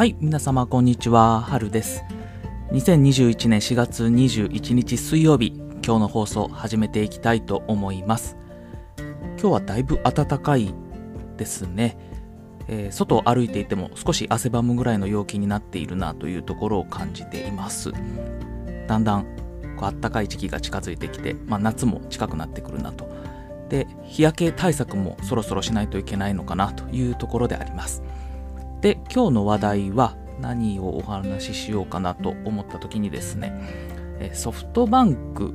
はい、皆様こんにちは、はるです。2021年4月21日水曜日、今日の放送始めていきたいと思います。今日はだいぶ暖かいですね。えー外を歩いていても少し汗ばむぐらいの陽気になっているなというところを感じています。だんだんこう暖かい時期が近づいてきて、まあ、夏も近くなってくるなと。で、日焼け対策もそろそろしないといけないのかなというところであります。で今日の話題は何をお話ししようかなと思った時にですねソフトバンク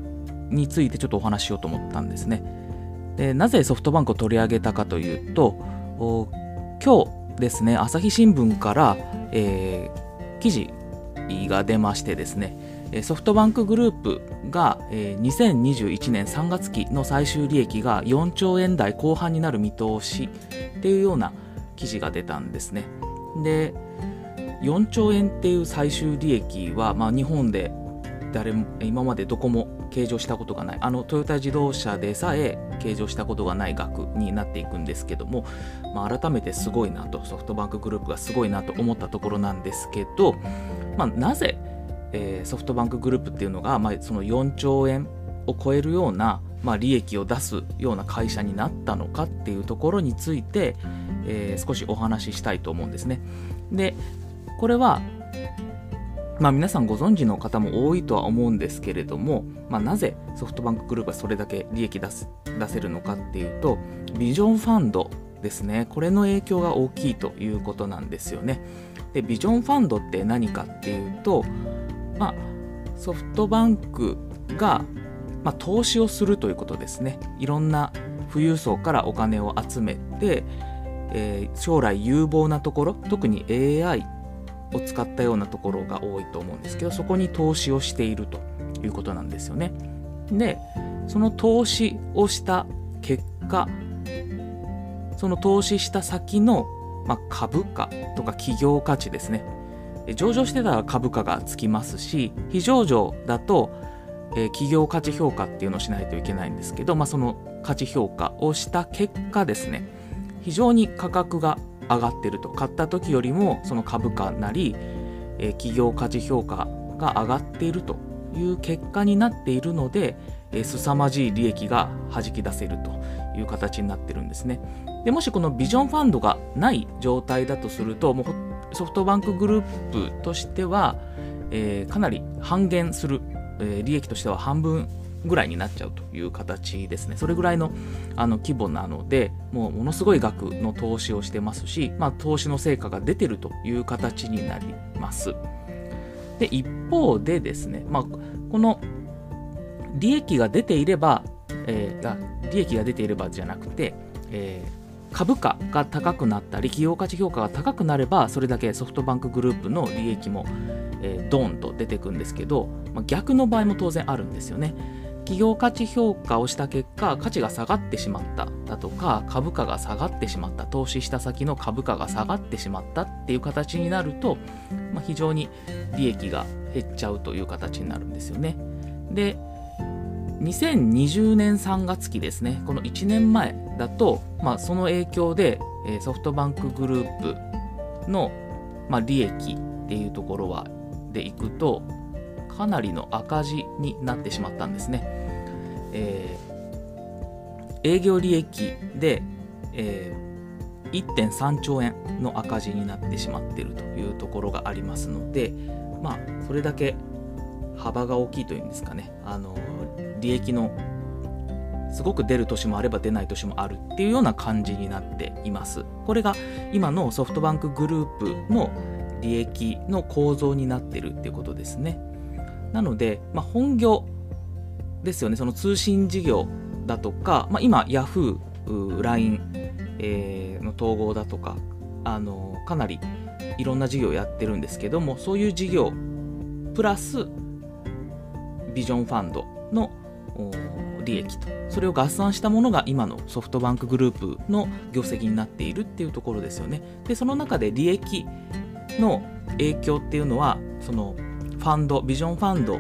についてちょっとお話しようと思ったんですねでなぜソフトバンクを取り上げたかというとお今日ですね朝日新聞から、えー記事が出ましてですねソフトバンクグループが、2021年3月期の最終利益が4兆円台後半になる見通しっていうような記事が出たんですね。で4兆円っていう最終利益は、まあ、日本で誰も今までどこも計上したことがない。あのトヨタ自動車でさえ計上したことがない額になっていくんですけども、まあ、改めてすごいなとソフトバンクグループがすごいなと思ったところなんですけど、まあ、なぜ、えーソフトバンクグループっていうのが、まあ、その4兆円を超えるような、まあ、利益を出すような会社になったのかっていうところについて、えー少しお話ししたいと思うんですね。でこれは、まあ、皆さんご存知の方も多いとは思うんですけれども、まあ、なぜソフトバンクグループはそれだけ利益出す出せるのかっていうとビジョンファンドですねこれの影響が大きいということなんですよね。でビジョンファンドって何かっていうと、まあ、ソフトバンクが、まあ、投資をするということですね。いろんな富裕層からお金を集めて、えー将来有望なところ特に AI を使ったようなところが多いと思うんですけどそこに投資をしているということなんですよね。でその投資をした結果その投資した先の、まあ、株価とか企業価値ですね上場してたら株価がつきますし非上場だと、えー企業価値評価っていうのをしないといけないんですけど、まあ、その価値評価をした結果ですね非常に価格が上がってると。買った時よりもその株価なり、えー企業価値評価が上がっているという結果になっているので、えー凄まじい利益が弾き出せるという形になってるんですね。でもしこのビジョンファンドがない状態だとするともうソフトバンクグループとしては、えーかなり半減する、えー利益としては半分ぐらいになっちゃうという形ですね。それぐらいのあの規模なので、もうものすごい額の投資をしてますし、まあ、投資の成果が出てるという形になります。で、一方でですね、まあ、この利益が出ていれば、えー利益が出ていればじゃなくて、えー株価が高くなったり企業価値評価が高くなればそれだけソフトバンクグループの利益も、えードーンと出てくんですけど、まあ、逆の場合も当然あるんですよね企業価値評価をした結果価値が下がってしまっただとか株価が下がってしまった投資した先の株価が下がってしまったっていう形になると、まあ、非常に利益が減っちゃうという形になるんですよね。で2020年3月期ですね。この1年前だと、まあ、その影響で、ソフトバンクグループの、まあ、利益っていうところはでいくとかなりの赤字になってしまったんですね、えー営業利益で、えー1.3兆円の赤字になってしまっているというところがありますのでまあそれだけ幅が大きいというんですかね。あの利益のすごく出る年もあれば出ない年もあるっていうような感じになっています。これが今のソフトバンクグループの利益の構造になってるっていうことですね。なので、まあ、本業ですよね。その通信事業だとか、まあ、今 YahooLINE、えーの統合だとかあのかなりいろんな事業をやってるんですけどもそういう事業プラスビジョンファンドの利益と。それを合算したものが今のソフトバンクグループの業績になっているっていうところですよね。でその中で利益の影響っていうのはそのファンドビジョンファンド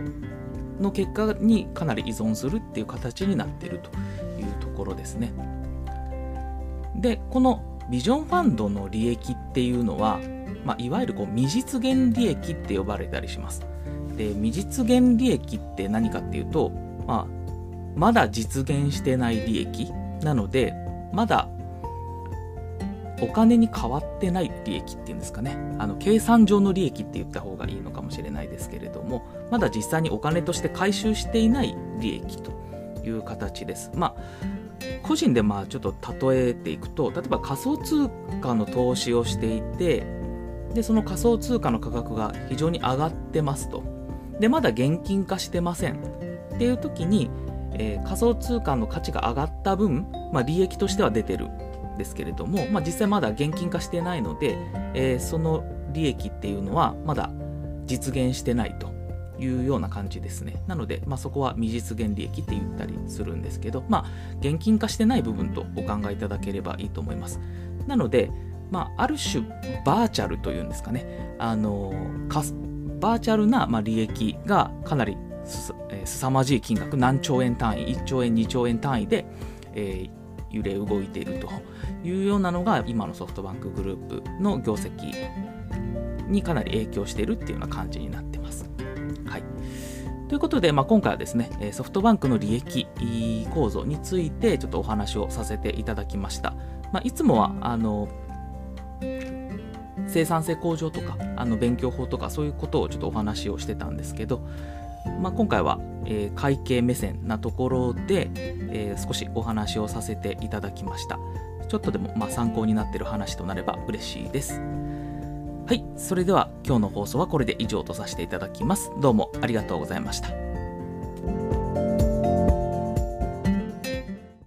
の結果にかなり依存するっていう形になっているというところですねでこのビジョンファンドの利益っていうのはまあ、いわゆるこう未実現利益って呼ばれたりします。で未実現利益って何かっていうと、まあ、まだ実現してない利益なのでまだお金に変わってない利益っていうんですかね。あの計算上の利益って言った方がいいのかもしれないですけれどもまだ実際にお金として回収していない利益という形です。まあ個人でまあちょっと例えていくと例えば仮想通貨の投資をしていてでその仮想通貨の価格が非常に上がってますと。でまだ現金化してません。っていう時に、えー、仮想通貨の価値が上がった分、まあ、利益としては出てる。ですけれども、まあ、実際まだ現金化してないので、えー、その利益っていうのはまだ実現してないというような感じですね。なので、まあ、そこは未実現利益って言ったりするんですけど、まあ、現金化してない部分とお考えいただければいいと思います。なので、まあ、ある種バーチャルというんですかね、あのバーチャルな、まあ、利益がかなりす,、えー、凄まじい金額、何兆円単位、1兆円、2兆円単位で、えー、揺れ動いているというようなのが今のソフトバンクグループの業績にかなり影響しているっていうような感じになってます。はい、ということで、まあ、今回はですね、ソフトバンクの利益構造についてちょっとお話をさせていただきました。まあ、いつもはあの生産性向上とかあの勉強法とかそういうことをちょっとお話をしてたんですけど、まあ、今回は、えー、会計目線なところで、えー、少しお話をさせていただきました。ちょっとでも、まあ、参考になってる話となれば嬉しいです。はいそれでは今日の放送はこれで以上とさせていただきます。どうもありがとうございました。